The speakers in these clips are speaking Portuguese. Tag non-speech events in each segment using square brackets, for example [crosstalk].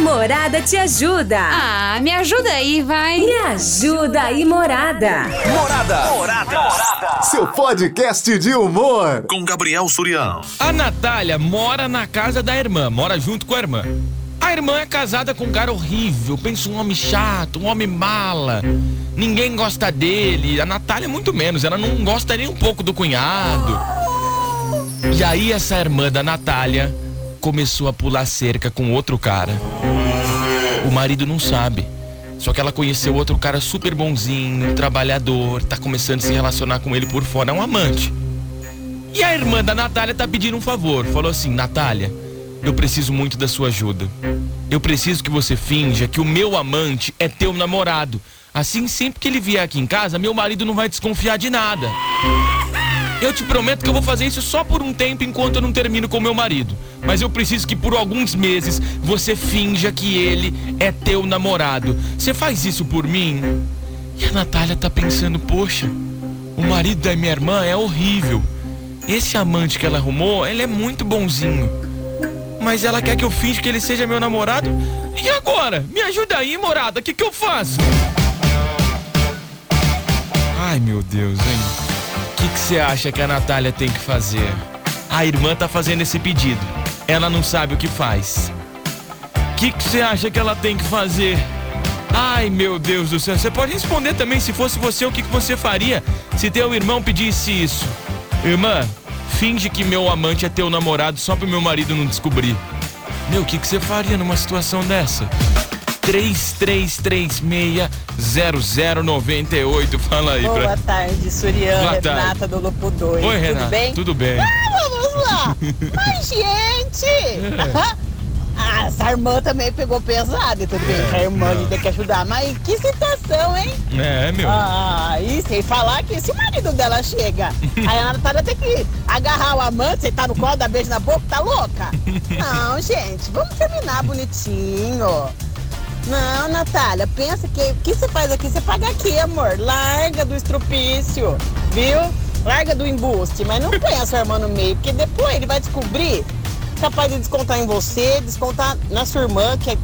Morada te ajuda. Ah, me ajuda aí, vai. Me ajuda aí, Morada. Morada. Morada. Seu podcast de humor. Com Gabriel Surião. A Natália mora na casa da irmã, mora junto com a irmã. A irmã é casada com um cara horrível, pensa um homem chato, um homem mala. Ninguém gosta dele. A Natália muito menos, ela não gosta nem um pouco do cunhado. E aí essa irmã da Natália começou a pular cerca com outro cara. O marido não sabe. Só que ela conheceu outro cara super bonzinho, trabalhador, tá começando a se relacionar com ele por fora, é um amante. E a irmã da Natália tá pedindo um favor. Falou assim: Natália, eu preciso muito da sua ajuda. Eu preciso que você finja que o meu amante é teu namorado. Assim, sempre que ele vier aqui em casa, meu marido não vai desconfiar de nada. Eu te prometo que eu vou fazer isso só por um tempo enquanto eu não termino com meu marido. Mas eu preciso que por alguns meses você finja que ele é teu namorado. Você faz isso por mim? E a Natália tá pensando, poxa, o marido da minha irmã é horrível. Esse amante que ela arrumou, ele é muito bonzinho. Mas ela quer que eu finja que ele seja meu namorado? E agora? Me ajuda aí, morada, o que, que eu faço? Ai, meu Deus, que você acha que a Natália tem que fazer? A irmã tá fazendo esse pedido. Ela não sabe o que faz. O que você acha que ela tem que fazer? Ai, meu Deus do céu. Você pode responder também, se fosse você, o que, que você faria se teu irmão pedisse isso? Irmã, finge que meu amante é teu namorado só pro meu marido não descobrir. Meu, o que, que você faria numa situação dessa? 33360098. Fala aí, Boa pra... tarde, Suriana, Boa tarde. Renata do Lopo 2. Oi, Renata. Tudo bem? Tudo bem. Ah, vamos lá! Mas, [laughs] gente! [laughs] Ah, essa irmã também pegou pesado, tudo bem que a irmã ainda quer ajudar, mas que situação, hein? É, meu. Ah, e sem falar que se o marido dela chega, aí a Natália tem que agarrar o amante, sentar no colo, dar beijo na boca, tá louca? [laughs] Não, gente, vamos terminar bonitinho. Não, Natália, pensa que o que você faz aqui? Você paga aqui, amor. Larga do estrupício, viu? Larga do embuste, mas não põe a sua irmã no meio, porque depois ele vai descobrir, capaz de descontar em você, descontar na sua irmã, que é,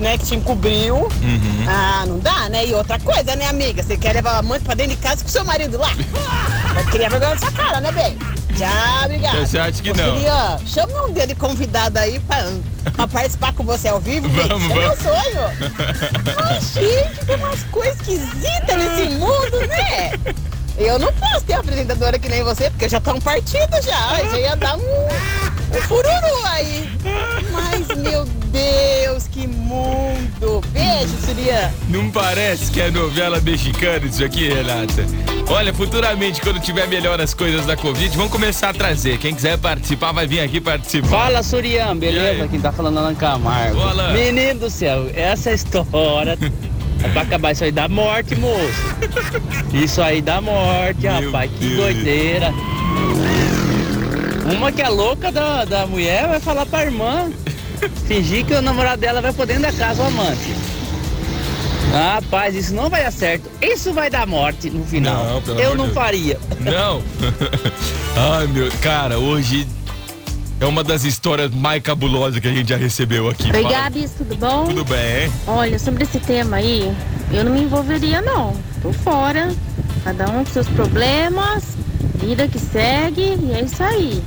né, que te encobriu. Uhum. Ah, não dá, né? E outra coisa, né, amiga? Você quer levar o amante pra dentro de casa com seu marido lá? [laughs] Vai criar vergonha nessa cara, né, bem? Tchau, obrigada. Você acha que Ô, não? Surian, chama um dia de convidado aí pra, pra participar com você ao vivo. Vamos, Isso é meu vamos. sonho. Ai, gente, tem umas coisas esquisitas nesse mundo, né? Eu não posso ter apresentadora que nem você, porque já tá um partido já. Já ia dar um, um fururu aí. Mas, meu Deus, que mundo. Beijo, Surian. Não parece que é novela mexicana isso aqui, Renata? Olha, futuramente, quando tiver melhor as coisas da Covid, vamos começar a trazer. Quem quiser participar, vai vir aqui participar. Fala, Surian, beleza? Quem tá falando é Alan Camargo. Alan. Menino do céu, essa história é pra acabar isso aí da morte, moço. Isso aí da morte, Meu rapaz, que Deus. doideira. Uma que é louca da, da mulher vai falar pra irmã, fingir que o namorado dela vai por dentro da casa, o amante. Rapaz, isso não vai dar certo. Isso vai dar morte no final. Não, pelo Eu amor não de Deus. faria. Não. [laughs] Ai, meu. Cara, hoje é uma das histórias mais cabulosas que a gente já recebeu aqui. Oi. Gabs, tudo bom? Tudo bem? Olha, sobre esse tema aí, eu não me envolveria, não. Tô fora. Cada um com seus problemas, vida que segue, e é isso aí.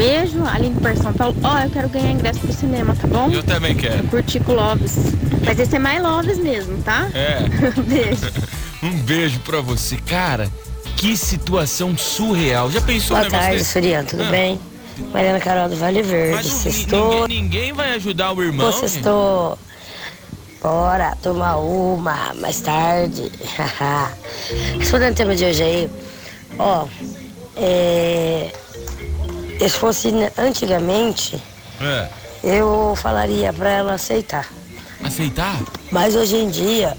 Um beijo, Aline por São Paulo. Ó, eu quero ganhar ingresso pro cinema, tá bom? Eu também quero. Curti com Loves. Mas esse é mais Loves mesmo, tá? É. [laughs] beijo. [laughs] Um beijo pra você. Cara, que situação surreal. Já pensou Boa tarde, desse? Surian, tudo Ah. bem? Mariana Carol do Vale Verde. Mas Sextou, ninguém, ninguém vai ajudar o irmão. Pô, gente? sextou. Bora tomar uma mais tarde. [laughs] Respondendo o tema de hoje aí, ó, é, se fosse antigamente, É. eu falaria pra ela aceitar. Aceitar? Mas hoje em dia,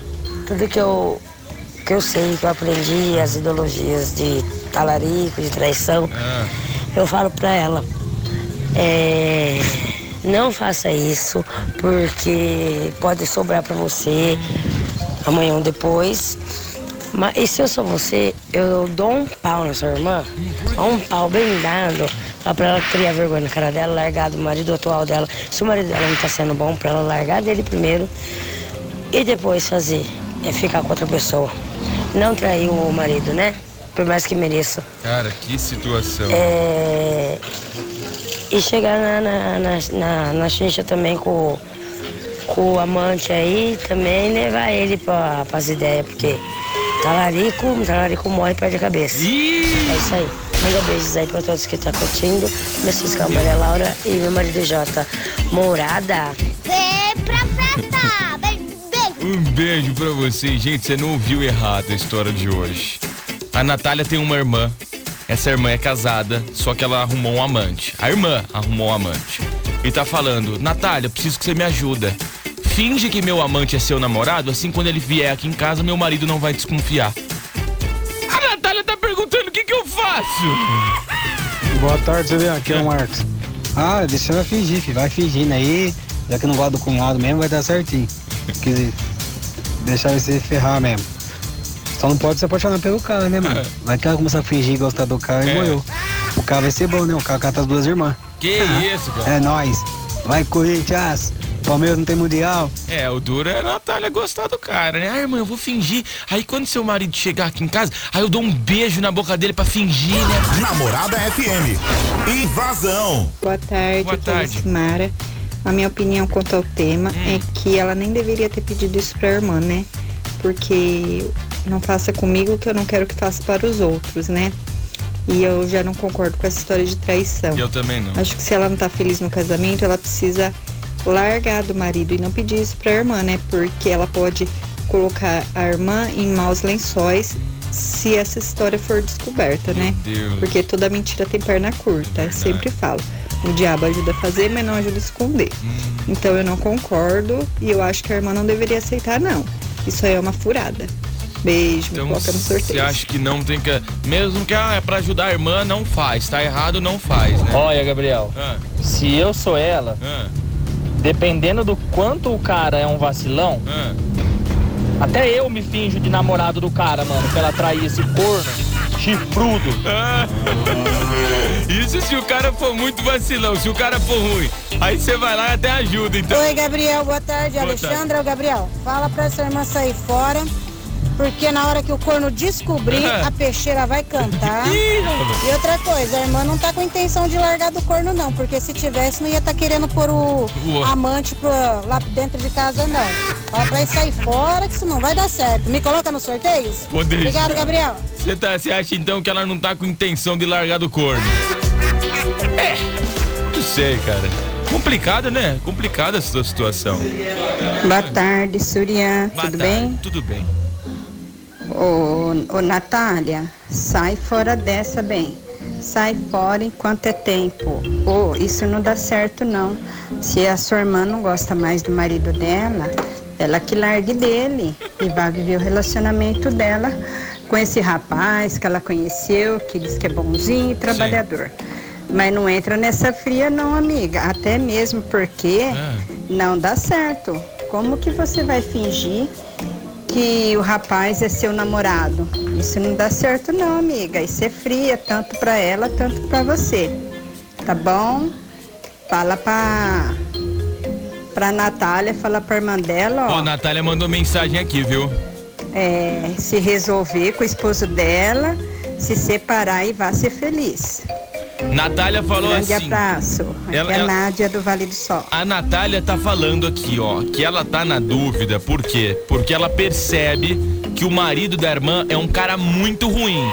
tudo que eu, que eu sei, que eu aprendi, as ideologias de talarico, de traição, Ah. eu falo pra ela, é, não faça isso, porque pode sobrar pra você amanhã ou depois. Mas e se eu sou você, eu dou um pau na sua irmã, um pau bem dado, Fala pra ela criar vergonha na cara dela, largar do marido atual dela. Se o marido dela não tá sendo bom, pra ela largar dele primeiro e depois fazer, é ficar com outra pessoa. Não trair o marido, né? Por mais que mereça. Cara, que situação. É... E chegar na, na, na, na, na chincha também com, com o amante aí, também levar ele pra, pras ideias, porque talarico, talarico morre e perde a cabeça. Ih! É isso aí. Manda beijos aí pra todos que estão curtindo. Minha fiscal Maria Laura e meu marido Jota. Morada. Vem pra festa! Beijo, beijo! Um beijo pra você. Gente, você não ouviu errado a história de hoje. A Natália tem uma irmã. Essa irmã é casada, só que ela arrumou um amante. A irmã arrumou um amante. E tá falando, Natália, eu preciso que você me ajuda. Finge que meu amante é seu namorado, assim quando ele vier aqui em casa, meu marido não vai desconfiar. Eu. Boa tarde, Juliano. Aqui é o Marcos. Ah, deixa ela fingir, filho. vai fingindo aí. Já que não gosta do cunhado mesmo, vai dar certinho. Que deixar ele se ferrar mesmo. Só não pode se apaixonar pelo cara, né, mano? Vai que ela começar a fingir gostar do cara e É. morreu. O cara vai ser bom, né? O cara cata as duas irmãs. Que isso, cara? É nóis. Vai, Corinthians. Palmeiras não tem mundial. É, o duro é a Natália gostar do cara, né? Ah, irmã, eu vou fingir. Aí quando seu marido chegar aqui em casa, aí eu dou um beijo na boca dele pra fingir, né? Namorada FM. Invasão. Boa tarde, Boa tarde. Simara. A minha opinião quanto ao tema Hum. é que ela nem deveria ter pedido isso pra irmã, né? Porque não faça comigo o que eu não quero que faça para os outros, né? E eu já não concordo com essa história de traição. Eu também não. Acho que se ela não tá feliz no casamento, ela precisa largar do marido e não pedir isso pra irmã, né? Porque ela pode colocar a irmã em maus lençóis se essa história for descoberta, né? Meu Deus. Porque toda mentira tem perna curta, eu sempre falo. O diabo ajuda a fazer, mas não ajuda a esconder. Hum. Então eu não concordo e eu acho que a irmã não deveria aceitar, não. Isso aí é uma furada. Beijo, Então, me coloca no você sorteio. acha que não tem que. Mesmo que ah, é pra ajudar a irmã, não faz. Tá errado, não faz, né? Olha, Gabriel, Ah, se eu sou ela, ah, dependendo do quanto o cara é um vacilão, ah. até eu me finjo de namorado do cara, mano, pra ela trair esse corno chifrudo. Ah. Isso se o cara for muito vacilão, se o cara for ruim. Aí você vai lá e até ajuda, então. Oi, Gabriel, boa tarde. Boa Alexandra, o Gabriel, fala pra essa irmã sair fora, porque na hora que o corno descobrir, [laughs] a peixeira vai cantar. [laughs] E outra coisa, a irmã não tá com intenção de largar do corno, não, porque se tivesse, não ia estar querendo pôr o amante pro, lá dentro de casa, não. Fala pra ele sair fora, que isso não vai dar certo. Me coloca nos sorteios? Pô, deixa. Obrigado, Gabriel. Você tá, acha então que ela não tá com intenção de largar do corno? É, não sei, cara. Complicada, né? Complicada essa situação. Boa tarde, Surian. Boa Tudo tarde, bem? Tudo bem. Ô, ô, Natália, sai fora dessa, bem. Sai fora enquanto é tempo. Ô, isso não dá certo, não. Se a sua irmã não gosta mais do marido dela, ela que largue dele e vá viver o relacionamento dela com esse rapaz que ela conheceu, que diz que é bonzinho e trabalhador. Mas não entra nessa fria, não, amiga. Até mesmo porque Ah. não dá certo. Como que você vai fingir que o rapaz é seu namorado. Isso não dá certo não, amiga. Isso é fria, tanto pra ela, tanto pra você. Tá bom? Fala pra pra Natália, fala pra irmã dela, Ó, ó, a Natália mandou mensagem aqui, viu? é, se resolver com o esposo dela, se separar e vá ser feliz. Natália falou Grande assim. abraço. Aqui ela- é ela- Nádia do Vale do Sol. A Natália tá falando aqui, ó, que ela tá na dúvida, por quê? Porque ela percebe que o marido da irmã é um cara muito ruim.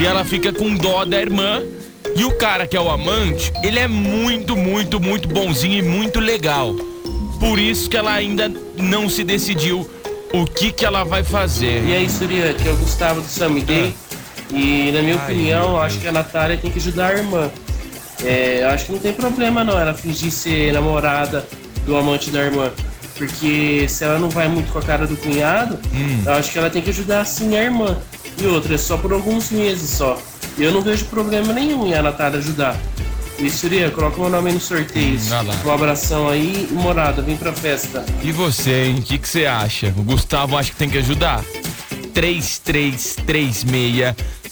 E ela fica com dó da irmã. E o cara que é o amante, ele é muito, muito, muito bonzinho e muito legal. Por isso que ela ainda não se decidiu o que que ela vai fazer. E aí, Surya, que é o Gustavo do Samidei. E na minha Ai, opinião, acho que a Natália tem que ajudar a irmã. É, eu acho que não tem problema não ela fingir ser namorada do amante da irmã. Porque se ela não vai muito com a cara do cunhado, Hum. eu acho que ela tem que ajudar sim a irmã. E outra, é só por alguns meses só. Eu não vejo problema nenhum em a Natália ajudar. E Surya, coloca meu nome aí no sorteio. Hum. Um abração aí e morada, vem pra festa. E você, hein? O que que você acha? O Gustavo acha que tem que ajudar?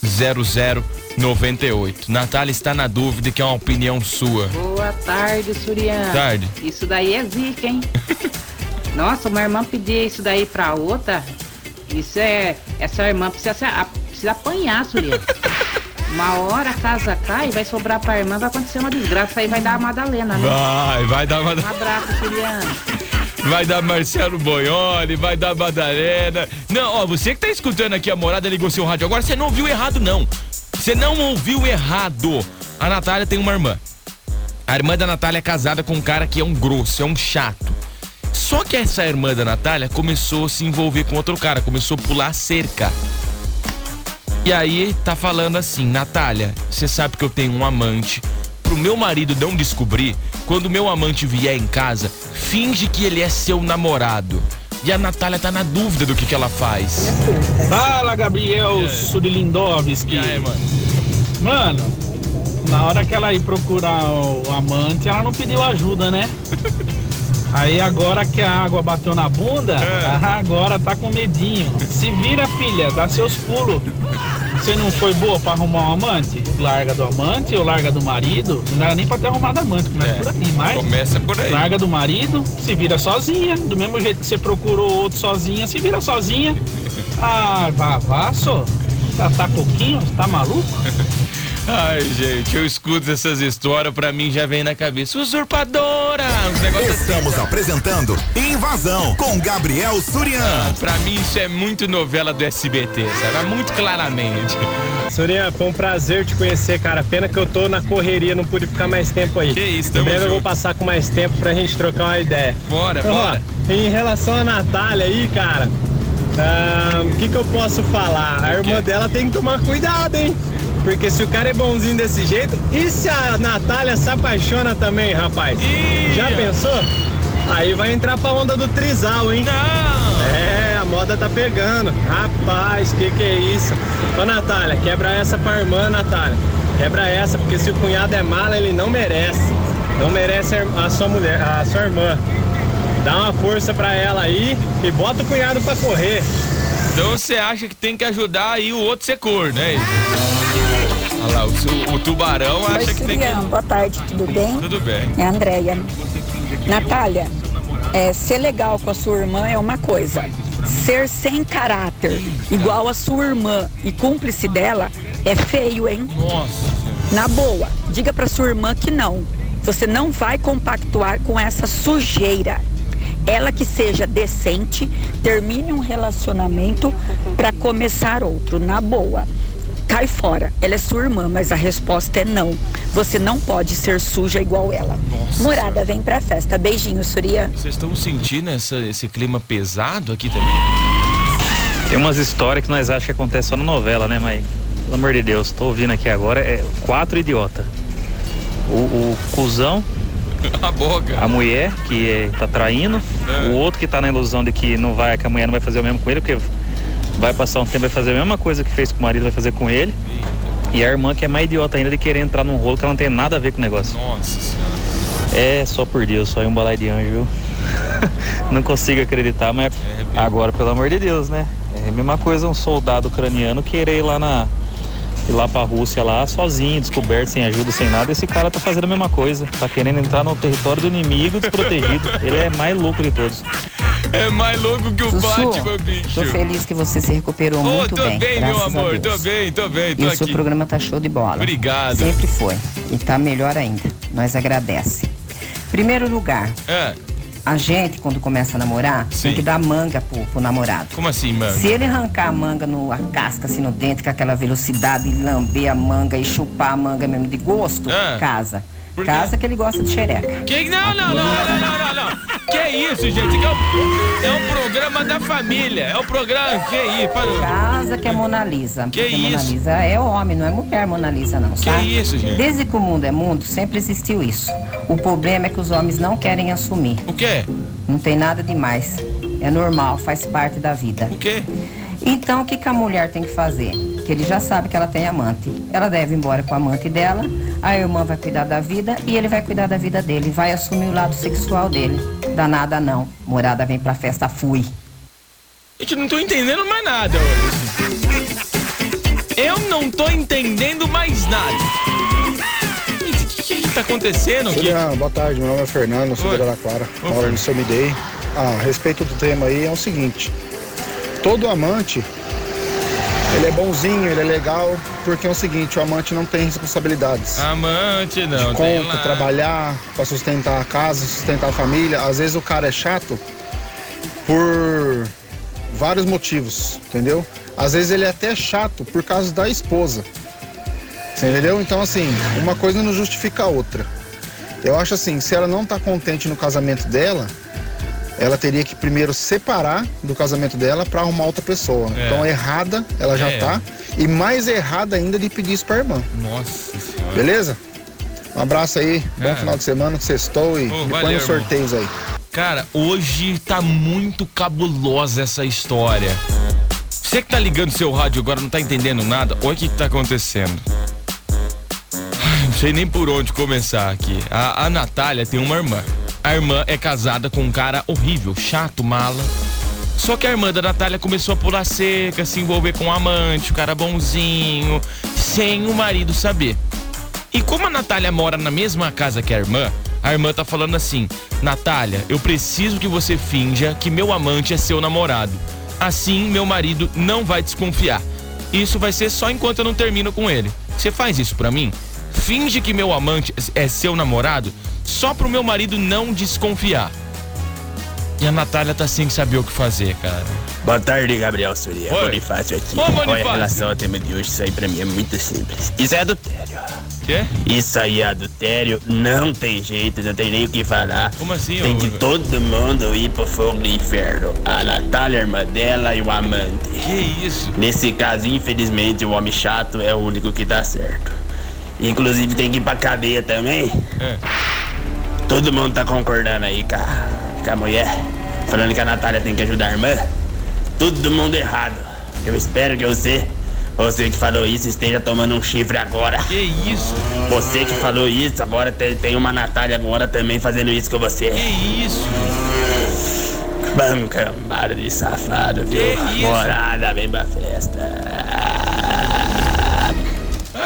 0098. Natália está na dúvida e quer uma opinião sua. Boa tarde, Surian. Tarde. Isso daí é zica, hein? [laughs] Nossa, uma irmã pedir isso daí pra outra. Isso é. Essa irmã precisa, se- a- precisa apanhar, Surian. [laughs] Uma hora a casa cai, vai sobrar pra irmã, vai acontecer uma desgraça. Aí vai dar a Madalena, né? Vai, vai dar uma. Um abraço, Surian. Vai dar Marcelo Boioli, vai dar Madalena. Não, ó, você que tá escutando aqui a morada ligou seu rádio. Agora você não ouviu errado, não. Você não ouviu errado. A Natália tem uma irmã. A irmã da Natália é casada com um cara que é um grosso, é um chato. Só que essa irmã da Natália começou a se envolver com outro cara, começou a pular cerca. E aí tá falando assim, Natália, você sabe que eu tenho um amante. Pro meu marido não descobrir, quando meu amante vier em casa, finge que ele é seu namorado. E a Natália tá na dúvida do que, que ela faz. Fala, Gabriel Surilindovski. E aí, mano? Mano, na hora que ela ir procurar o amante, ela não pediu ajuda, né? [laughs] Aí agora que a água bateu na bunda, [laughs] agora tá com medinho. Se vira, filha, dá seus pulos. [laughs] Você não foi boa pra arrumar um amante? Larga do amante ou larga do marido? Não era nem pra ter arrumado amante, começa por aí, mas. Começa por aí. Larga do marido, se vira sozinha. Do mesmo jeito que você procurou outro sozinha, se vira sozinha. [laughs] Ah, vá, vá, só. Tá, tá pouquinho? Tá maluco? [laughs] Ai, gente, eu escuto essas histórias, pra mim já vem na cabeça. Usurpadora! Assim. Estamos apresentando Invasão com Gabriel Surian. Ah, pra mim isso é muito novela do SBT, sabe? Muito claramente. Surian, foi um prazer te conhecer, cara. Pena que eu tô na correria, não pude ficar mais tempo aí. Que isso, tamo eu junto. vou passar com mais tempo pra gente trocar uma ideia. Bora, Ó, bora. Em relação à Natália aí, cara, ah, o que que eu posso falar? A irmã dela tem que tomar cuidado, hein? Porque se o cara é bonzinho desse jeito, e se a Natália se apaixona também, rapaz? Já pensou? Aí vai entrar pra onda do trisal, hein? Não! É, a moda tá pegando. Rapaz, que que é isso? Ô, Natália, quebra essa pra irmã, Natália. Quebra essa, porque se o cunhado é mala, ele não merece. Não merece a sua mulher, a sua irmã. Dá uma força pra ela aí e bota o cunhado pra correr. Então você acha que tem que ajudar aí o outro ser corno, né? Olha lá, o, o tubarão Oi, acha que tem que. Boa tarde, tudo bem? Tudo bem. É a Andréia. Natália, é, ser legal com a sua irmã é uma coisa. Ser sem caráter, igual a sua irmã e cúmplice dela, é feio, hein? Nossa. Na boa, diga pra sua irmã que não. Você não vai compactuar com essa sujeira. Ela que seja decente, termine um relacionamento pra começar outro, na boa. Cai fora. Ela é sua irmã, mas a resposta é não. Você não pode ser suja igual ela. Morada, vem pra festa. Beijinho, Surya. Vocês estão sentindo essa- esse clima pesado aqui também? Tem umas histórias que nós achamos que acontece só na novela, né, mas pelo amor de Deus, tô ouvindo aqui agora, é quatro idiota. O, o cuzão, [laughs] A boca. a mulher que é, tá traindo, o outro que tá na ilusão de que não vai, que a mulher não vai fazer o mesmo com ele, porque vai passar um tempo, vai fazer a mesma coisa que fez com o marido, vai fazer com ele. E a irmã que é mais idiota ainda de querer entrar num rolo que ela não tem nada a ver com o negócio. Nossa senhora. É, só por Deus, só um balai de anjo, viu? [laughs] não consigo acreditar, mas agora, pelo amor de Deus, né? É a mesma coisa um soldado ucraniano querer ir lá na. ir lá pra Rússia lá sozinho, descoberto, sem ajuda, sem nada. Esse cara tá fazendo a mesma coisa. Tá querendo entrar no território do inimigo desprotegido. [laughs] Ele é mais louco de todos. É mais louco que o Sussu, Batman, bicho. Tô feliz que você se recuperou Ô, muito tô bem. bem, meu amor. Tô bem, tô bem, tô E o aqui. seu programa tá show de bola. Obrigado. Sempre foi. E tá melhor ainda. Nós agradece. Primeiro lugar, É, a gente, quando começa a namorar, tem que dar manga pro, pro namorado. como assim, mano? Se ele arrancar a manga, no, a casca assim no dente, com aquela velocidade, e lamber a manga e chupar a manga mesmo de gosto, Ah. casa. Casa que ele gosta de xereca. Que... Não, não, não, não, não, não, não. Que isso, gente? Que é, o, é um programa da família. É o programa. Que isso? Para... Casa que é Mona Lisa. Que porque Mona isso? Lisa é homem, não é mulher Mona Lisa, não, sabe? isso, gente? Desde que o mundo é mundo, sempre existiu isso. O problema é que os homens não querem assumir. O quê? Não tem nada demais. É normal, faz parte da vida. O quê? Então, o que, que a mulher tem que fazer? Que ele já sabe que ela tem amante. Ela deve ir embora com a amante dela, a irmã vai cuidar da vida e ele vai cuidar da vida dele. Vai assumir o lado sexual dele. Danada não. Morada vem pra festa, fui. Gente, não tô entendendo mais nada. Eu não tô entendendo mais nada. O que, que tá acontecendo aqui? Boa tarde, meu nome é Fernando, sou da Clara, moro no seu Midei. Ah, a respeito do tema aí é o seguinte, todo amante, ele é bonzinho, ele é legal, porque é o seguinte, o amante não tem responsabilidades. Amante não, de tem conta, trabalhar pra sustentar a casa, sustentar a família. Às vezes o cara é chato por vários motivos, entendeu? Às vezes ele é até chato por causa da esposa. Entendeu? Então assim, uma coisa não justifica a outra. Eu acho assim, se ela não tá contente no casamento dela, ela teria que primeiro separar do casamento dela pra arrumar outra pessoa. É. Então errada ela já É. tá e mais errada ainda de pedir isso pra irmã. Nossa senhora. Beleza? Um abraço aí, bom É. final de semana, sextou e põe valeu, os sorteios aí. Cara, hoje tá muito cabulosa essa história. Você que tá ligando seu rádio agora não tá entendendo nada, olha o que, que tá acontecendo. Não sei nem por onde começar aqui. A, a Natália tem uma irmã. A irmã é casada com um cara horrível, chato, mala. Só que a irmã da Natália começou a pular seca, se envolver com um amante, o cara bonzinho, sem o marido saber. E como a Natália mora na mesma casa que a irmã, a irmã tá falando assim: Natália, eu preciso que você finja que meu amante é seu namorado. Assim, meu marido não vai desconfiar. Isso vai ser só enquanto eu não termino com ele. Você faz isso pra mim? Finge que meu amante é seu namorado só pro meu marido não desconfiar. E a Natália tá sem saber o que fazer, cara. Boa tarde, Gabriel Surya. Oi. Bonifácio aqui. Ô, Bonifácio. a relação ao tema de hoje? Isso aí pra mim é muito simples. Isso é adultério. Quê? Isso aí é adultério, não tem jeito, não tem nem o que falar. Como assim, Tem ô? de todo mundo ir pro fogo do inferno. A Natália, a irmã dela e o amante. Que isso? Nesse caso, infelizmente, o homem chato é o único que tá certo. Inclusive tem que ir pra cadeia também. É. Todo mundo tá concordando aí com a, com a mulher, falando que a Natália tem que ajudar a irmã. Todo mundo errado. Eu espero que você, você que falou isso, esteja tomando um chifre agora. Que isso? Você que falou isso, agora tem, tem uma Natália agora também fazendo isso com você. Que isso? Bancambada de safado, viu? Morada, vem pra festa.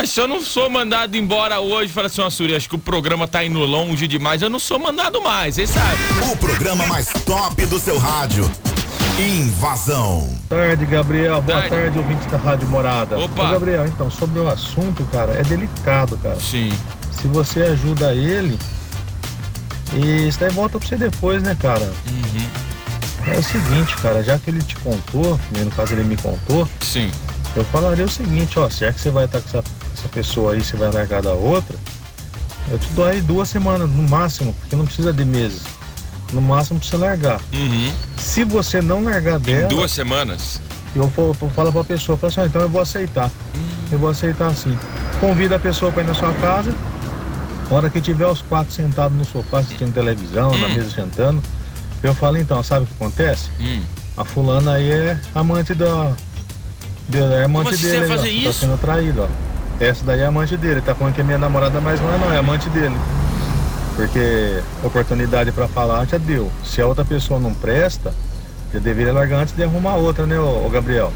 Ah, se eu não sou mandado embora hoje, fala assim, ó, Suri, acho que o programa tá indo longe demais, eu não sou mandado mais, vocês sabem. O programa mais top do seu rádio. Invasão. Boa tarde, Gabriel. Boa Tarde. tarde, ouvinte da Rádio Morada. Opa. Ô, Gabriel, então, sobre o assunto, cara, é delicado, cara. Sim. Se você ajuda ele, e isso daí volta pra você depois, né, cara? É o seguinte, cara, já que ele te contou, no caso ele me contou, Sim. eu falaria o seguinte, ó, se é que você vai estar com essa, essa pessoa aí, você vai largar da outra, eu te dou aí duas semanas no máximo, porque não precisa de meses. No máximo pra você largar. Uhum. Se você não largar Em dela, duas semanas. eu vou, vou falar pra pessoa, fala assim, ó, então eu vou aceitar. Eu vou aceitar assim. Convida a pessoa pra ir na sua casa. Hora que tiver os quatro sentados no sofá assistindo televisão, na mesa jantando, eu falo então, sabe o que acontece? Hum. A fulana aí é amante da. de- é amante Como assim dele, você aí, ó, fazer que tá isso? sendo traído, ó. Essa daí é amante dele, tá falando que é minha namorada, mas não é não, é amante dele. Porque oportunidade pra falar já deu. Se a outra pessoa não presta, já deveria largar antes de arrumar outra, né, ô, ô Gabriel?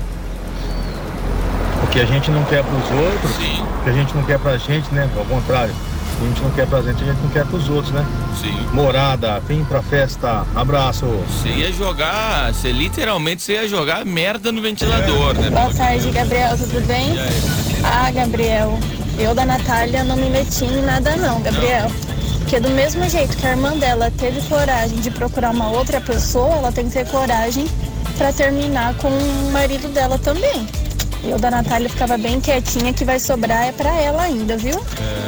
O que a gente não quer pros outros, o que a gente não quer pra gente, né? Ao contrário. O que a gente não quer pra gente, a gente não quer pros outros, né? Sim. Morada, vem pra festa, abraço. Você ia jogar, você literalmente você ia jogar merda no ventilador, né? Boa tarde, Gabriel, tudo bem? E aí? Ah, Gabriel, eu da Natália não me meti em nada não, Gabriel. Porque do mesmo jeito que a irmã dela teve coragem de procurar uma outra pessoa, ela tem que ter coragem pra terminar com o marido dela também. Eu da Natália ficava bem quietinha, que vai sobrar é pra ela ainda, viu?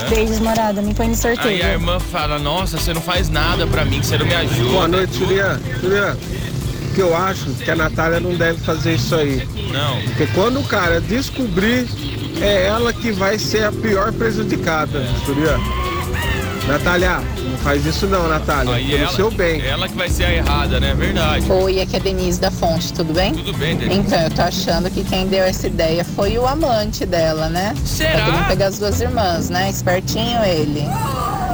É. Beijos, morada, me põe no sorteio. Aí a irmã fala, nossa, você não faz nada pra mim, que você não me ajuda. Boa noite, Juliano. Juliano, o que eu acho que a Natália não deve fazer isso aí. Não. Porque quando o cara descobrir, é ela que vai ser a pior prejudicada, Juliano. Natália, não faz isso não, Natália. Aí pelo ela, seu bem. ela que vai ser a errada, né? Verdade. Oi, aqui é Denise da Fonte, tudo bem? Tudo bem, Denise. Então, eu tô achando que quem deu essa ideia foi o amante dela, né? Será? Pra querendo pegar as duas irmãs, né? Espertinho ele.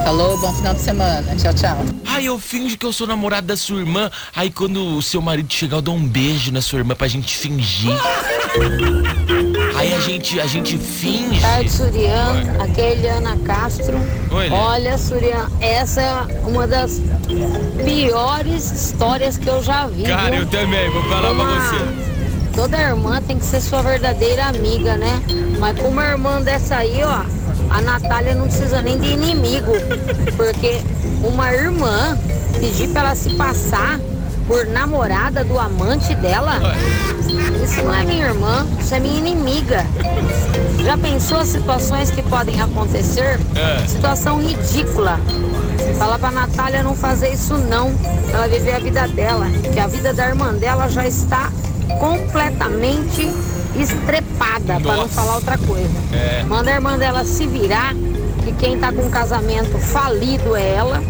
Falou, bom final de semana. Tchau, tchau. Ai, eu finjo que eu sou namorado da sua irmã. Aí quando o seu marido chegar, eu dou um beijo na sua irmã pra gente fingir. Aí a gente, a gente finge. Tarde, Surian, aqui é Eliana Castro. Oi, Eliana. Olha, Surian, essa é uma das piores histórias que eu já vi. Cara, viu? eu também, vou falar pra Uma- você. Toda irmã tem que ser sua verdadeira amiga, né? Mas com uma irmã dessa aí, ó, a Natália não precisa nem de inimigo. Porque uma irmã pedir pra ela se passar por namorada do amante dela, isso é minha irmã, isso é minha inimiga. Já pensou as situações que podem acontecer? É. Situação ridícula. Fala pra Natália não fazer isso não. Ela viver a vida dela. Que a vida da irmã dela já está completamente estrepada, pra não falar outra coisa. É. Manda a irmã dela se virar, que quem tá com um casamento falido é ela,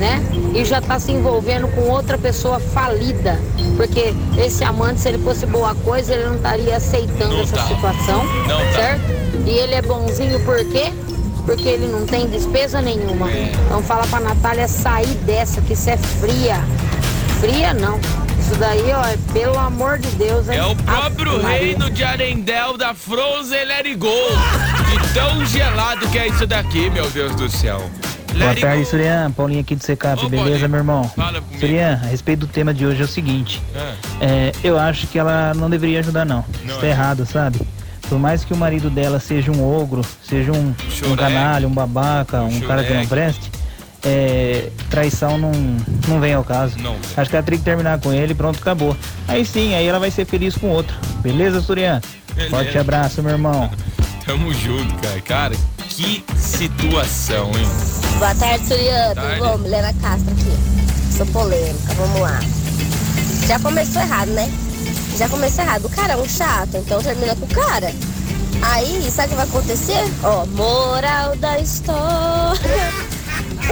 né? E já tá se envolvendo com outra pessoa falida. Porque esse amante, se ele fosse boa coisa, ele não estaria aceitando Não essa tá. situação. Não tá. certo? E ele é bonzinho por quê? Porque ele não tem despesa nenhuma. É. Então fala pra Natália sair dessa, que isso é fria. Fria não. Isso daí, ó, é pelo amor de Deus. É o próprio Maria. reino de Arendelle da Frozen Let It Go. De tão gelado que é isso daqui, meu Deus do céu. Boa tarde. Surian. Paulinho aqui do Secap, Ô, beleza, Paulinho. meu irmão? Fala comigo. Surian, a respeito do tema de hoje é o seguinte. Ah. É, eu acho que ela não deveria ajudar, não. Não Isso tá é? errado, sabe? Por mais que o marido dela seja um ogro, seja um, um canalha, um babaca, um cara que não preste, é, traição não, não vem ao caso. Não. Acho que ela tem que terminar com ele e pronto, acabou. Aí sim, aí ela vai ser feliz com outro. Beleza, Surian? Beleza. Forte abraço, meu irmão. [laughs] Tamo junto, cara. Cara, que situação, hein? Boa tarde, Suriano. Tarde. Bom? Milena Castro aqui. Sou polêmica, vamos lá. Já começou errado, né? Já começou errado. O cara é um chato, então termina com o cara. Aí, sabe o que vai acontecer? Ó, moral da história. [laughs]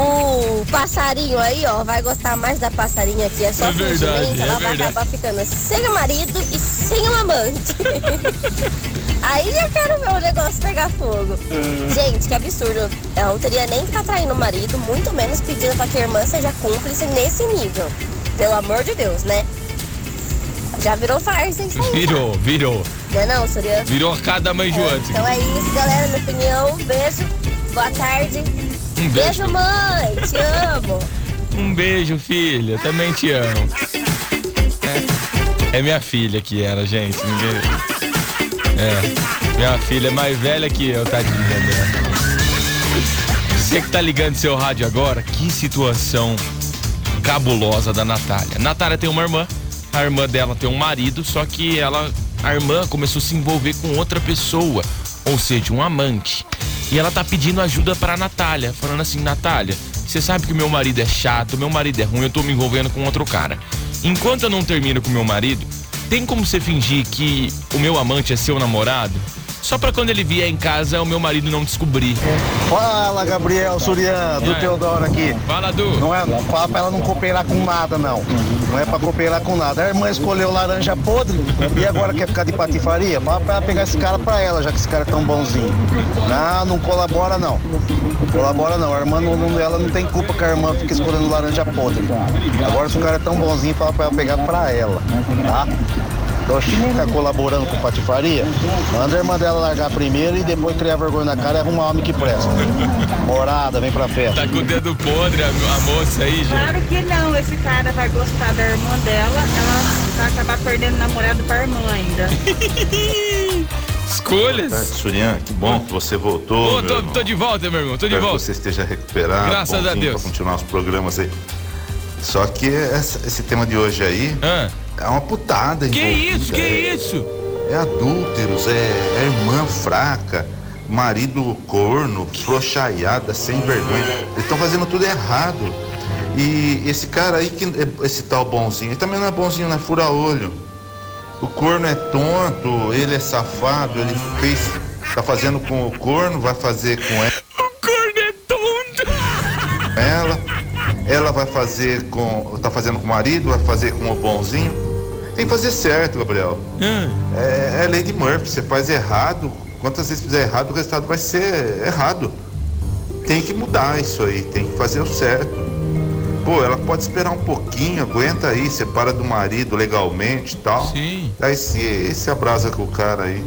O passarinho aí, ó, vai gostar mais da passarinha que é só É verdade, fingimento. é Ela vai verdade. acabar ficando sem o marido e sem o amante. [laughs] Aí já quero ver o negócio pegar fogo. Gente, que absurdo. Ela não teria nem que estar traindo o marido, muito menos pedindo pra que a irmã seja cúmplice nesse nível. Pelo amor de Deus, né? Já virou farsa aí. Virou, virou. Não é não, Surya? Virou a cada mãe Joante. Então é isso, galera. Minha opinião. Beijo. Boa tarde. Um beijo. Beijo, mãe. Te amo. [laughs] Um beijo, filha. Também te amo. É, é minha filha que era, gente. Ninguém... É. Minha filha é mais velha que eu, tadinha dela. Você que tá ligando seu rádio agora, que situação cabulosa da Natália. Natália tem uma irmã, a irmã dela tem um marido, só que ela, a irmã começou a se envolver com outra pessoa, ou seja, um amante. E ela tá pedindo ajuda pra Natália, falando assim: Natália, você sabe que meu marido é chato, meu marido é ruim, eu tô me envolvendo com outro cara. Enquanto eu não termino com meu marido, tem como você fingir que o meu amante é seu namorado? Só pra quando ele vier em casa, o meu marido não descobrir. Fala, Gabriel Surian, do É. Teodoro aqui. Fala, Du. Não é, fala pra ela não cooperar com nada, não. Não é pra cooperar com nada. A irmã escolheu laranja podre e agora quer ficar de patifaria? Fala pra ela pegar esse cara pra ela, já que esse cara é tão bonzinho. Não, não colabora, não. Colabora, não. A irmã, não, ela não tem culpa que a irmã fique escolhendo laranja podre. Agora, se o cara é tão bonzinho, fala pra ela pegar pra ela, tá? Oxe, ficar colaborando com patifaria? Manda a irmã dela largar primeiro e depois criar vergonha na cara e arrumar homem que presta. Morada, vem pra festa. Tá com o dedo podre a, a moça aí, gente. Claro que não, esse cara vai gostar da irmã dela, ela vai acabar perdendo namorado pra irmã ainda. [laughs] Escolhas. Surian, que bom que você voltou. Meu tô, tô de volta, meu irmão, tô de Espero volta. que você esteja recuperado. Graças a Deus. Pra continuar os programas aí. Só que essa- esse tema de hoje aí é uma putada. Que envolvida, isso, que é- isso? É adúlteros, é, é irmã fraca, marido corno, frouxaiada, sem vergonha. Eles estão fazendo tudo errado. E esse cara aí, que, esse tal bonzinho, ele também não é bonzinho, não é fura-olho. O corno é tonto, ele é safado, ele fez. Tá fazendo com o corno, vai fazer com ela. O corno é tonto! Ela, ela vai fazer com. tá fazendo com o marido, vai fazer com o bonzinho. Tem que fazer certo, Gabriel. É, é lei de Murphy, você faz errado, quantas vezes fizer errado, o resultado vai ser errado. Tem que mudar isso aí, tem que fazer o certo. Pô, ela pode esperar um pouquinho, aguenta aí, separa do marido legalmente e tal. Sim. Aí se, se abraça com o cara aí.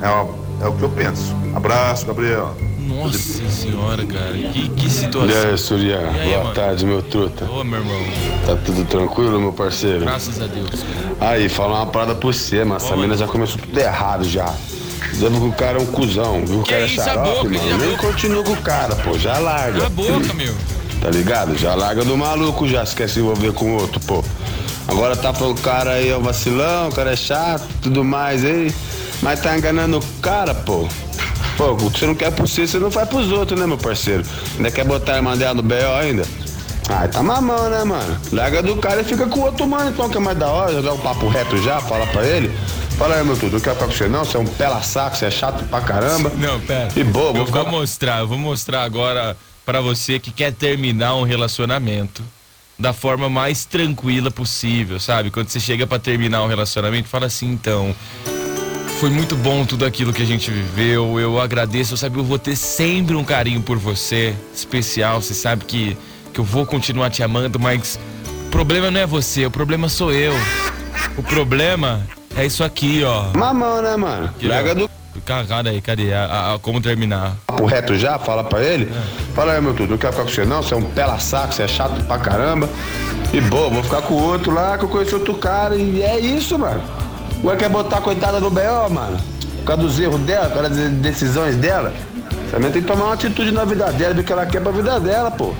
É, é o que eu penso. Abraço, Gabriel. Nossa senhora, cara. Que, que situação. E aí, Surya? Aí, Boa mano? tarde, meu truta. Ô, meu irmão. Tá tudo tranquilo, meu parceiro? Graças a Deus. Aí, falar uma parada pra você, mas essa mina já começou tudo errado já. Dizendo que o cara é um cuzão, viu? O cara é xarope, boca, mano. Nem continua com o cara, pô. Já larga. A boca, meu. Tá ligado? Já larga do maluco já, se quer se envolver com outro, pô. Agora tá falando que o cara aí é um vacilão, o cara é chato, tudo mais aí. Mas tá enganando o cara, pô. Pô, o que você não quer por si, você não faz pros outros, né, meu parceiro? Ainda quer botar a irmã dela no B.O. ainda? Ah, tá mamão, né, mano? Larga do cara e fica com o outro mano, então, que é mais da hora. Já dá um papo reto já, fala pra ele. Fala aí, meu tudo, não quero ficar com você não, você é um pela saco, você é chato pra caramba. Não, pera. E boa, eu vou ficar... vou mostrar, eu vou mostrar agora pra você que quer terminar um relacionamento da forma mais tranquila possível, sabe? Quando você chega pra terminar um relacionamento, fala assim, então, foi muito bom tudo aquilo que a gente viveu. Eu agradeço, eu sabe, eu vou ter sempre um carinho por você, especial. Você sabe que, que eu vou continuar te amando, mas o problema não é você, o problema sou eu. O problema é isso aqui, ó. Mamão, né, mano? Larga do Cara, aí, cadê? A, a- a- como terminar? papo reto já, fala pra ele. Fala aí, meu tudo, não quero ficar com você não, você é um pela saco, você é chato pra caramba. E boa, vou ficar com o outro lá, que eu conheço outro cara, e é isso, mano. Agora quer botar a coitada no B.O., mano? Por causa dos erros dela, por causa das decisões dela. Também tem que tomar uma atitude na vida dela, do que ela quer pra vida dela, pô.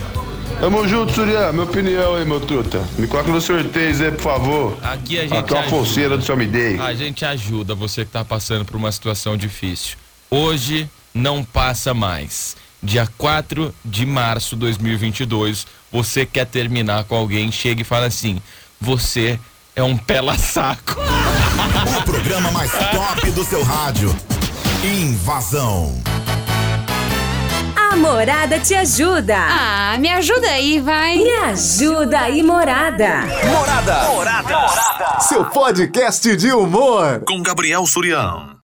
Tamo junto, Surya. Minha opinião aí, meu truta. Me coloca no sorteio aí, por favor. Aqui a gente Aqui é uma ajuda. folceira do seu me dei. A gente ajuda você que tá passando por uma situação difícil. Hoje não passa mais. Dia 4 de março de 2022, você quer terminar com alguém, chega e fala assim: você é um pela saco. [laughs] [laughs] O programa mais top do seu rádio. Invasão. A Morada te ajuda. Ah, me ajuda aí, vai. Me ajuda aí, Morada. Morada. Morada. Seu podcast de humor. Com Gabriel Surião.